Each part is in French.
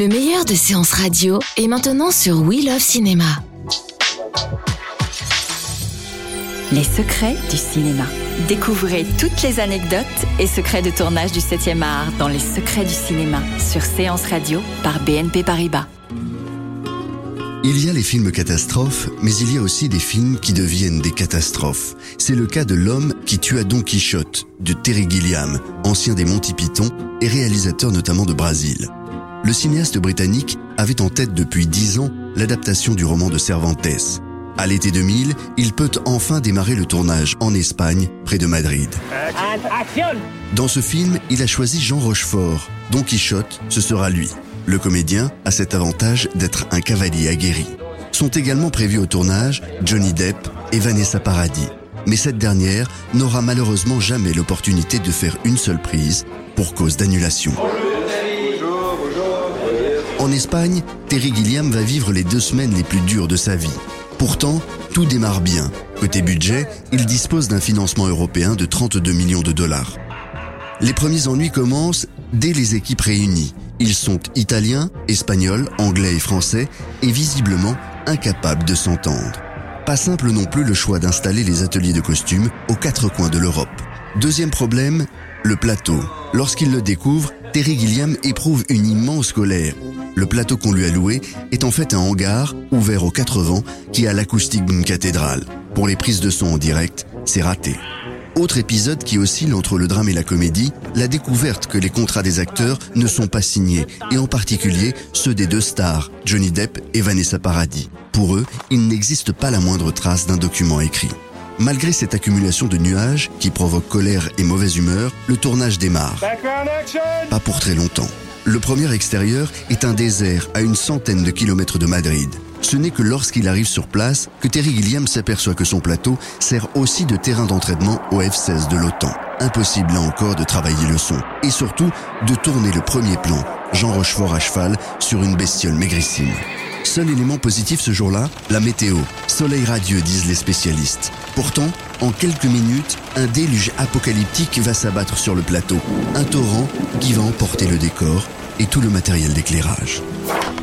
Le meilleur de séances radio est maintenant sur We Love Cinéma. Les secrets du cinéma. Découvrez toutes les anecdotes et secrets de tournage du 7e art dans Les secrets du cinéma sur Séance Radio par BNP Paribas. Il y a les films catastrophes, mais il y a aussi des films qui deviennent des catastrophes. C'est le cas de L'homme qui tua Don Quichotte, de Terry Gilliam, ancien des Monty Python et réalisateur notamment de Brasil. Le cinéaste britannique avait en tête depuis dix ans l'adaptation du roman de Cervantes. À l'été 2000, il peut enfin démarrer le tournage en Espagne, près de Madrid. Dans ce film, il a choisi Jean Rochefort. Don Quichotte, ce sera lui. Le comédien a cet avantage d'être un cavalier aguerri. Sont également prévus au tournage Johnny Depp et Vanessa Paradis. Mais cette dernière n'aura malheureusement jamais l'opportunité de faire une seule prise pour cause d'annulation. En Espagne, Terry Gilliam va vivre les deux semaines les plus dures de sa vie. Pourtant, tout démarre bien. Côté budget, il dispose d'un financement européen de 32 millions de dollars. Les premiers ennuis commencent dès les équipes réunies. Ils sont italiens, espagnols, anglais et français et visiblement incapables de s'entendre. Pas simple non plus le choix d'installer les ateliers de costumes aux quatre coins de l'Europe. Deuxième problème, le plateau. Lorsqu'il le découvre, Terry Gilliam éprouve une immense colère. Le plateau qu'on lui a loué est en fait un hangar ouvert aux quatre vents qui a l'acoustique d'une cathédrale. Pour les prises de son en direct, c'est raté. Autre épisode qui oscille entre le drame et la comédie, la découverte que les contrats des acteurs ne sont pas signés, et en particulier ceux des deux stars, Johnny Depp et Vanessa Paradis. Pour eux, il n'existe pas la moindre trace d'un document écrit. Malgré cette accumulation de nuages qui provoque colère et mauvaise humeur, le tournage démarre. Pas pour très longtemps. Le premier extérieur est un désert à une centaine de kilomètres de Madrid. Ce n'est que lorsqu'il arrive sur place que Terry Gilliam s'aperçoit que son plateau sert aussi de terrain d'entraînement au F-16 de l'OTAN. Impossible là encore de travailler le son. Et surtout, de tourner le premier plan, Jean Rochefort à cheval sur une bestiole maigrissime. Seul élément positif ce jour-là, la météo. Soleil radieux, disent les spécialistes. Pourtant, en quelques minutes, un déluge apocalyptique va s'abattre sur le plateau. Un torrent qui va emporter le décor et tout le matériel d'éclairage.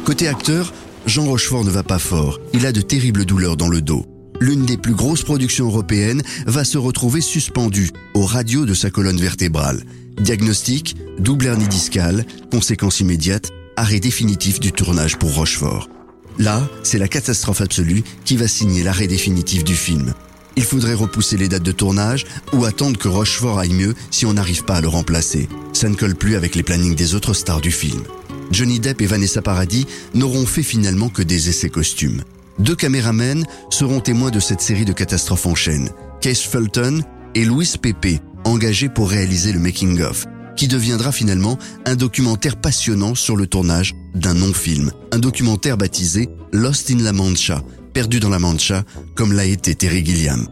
Côté acteur, Jean Rochefort ne va pas fort. Il a de terribles douleurs dans le dos. L'une des plus grosses productions européennes va se retrouver suspendue au radio de sa colonne vertébrale. Diagnostic, double hernie discale, conséquence immédiate, arrêt définitif du tournage pour Rochefort. Là, c'est la catastrophe absolue qui va signer l'arrêt définitif du film. Il faudrait repousser les dates de tournage ou attendre que Rochefort aille mieux si on n'arrive pas à le remplacer. Ça ne colle plus avec les plannings des autres stars du film. Johnny Depp et Vanessa Paradis n'auront fait finalement que des essais costumes. Deux caméramens seront témoins de cette série de catastrophes en chaîne. Case Fulton et Louis Pepe, engagés pour réaliser le making-of, qui deviendra finalement un documentaire passionnant sur le tournage d'un non-film. Un documentaire baptisé Lost in La Mancha, perdu dans la Mancha, comme l'a été Terry Gilliam.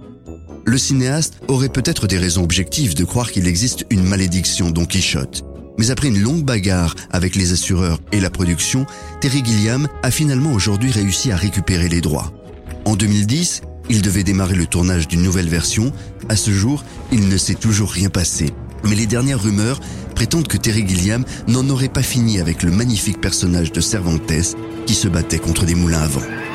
Le cinéaste aurait peut-être des raisons objectives de croire qu'il existe une malédiction Don Quichotte. Mais après une longue bagarre avec les assureurs et la production, Terry Gilliam a finalement aujourd'hui réussi à récupérer les droits. En 2010, il devait démarrer le tournage d'une nouvelle version. À ce jour, il ne s'est toujours rien passé. Mais les dernières rumeurs prétendent que Terry Gilliam n'en aurait pas fini avec le magnifique personnage de Cervantes qui se battait contre des moulins à vent.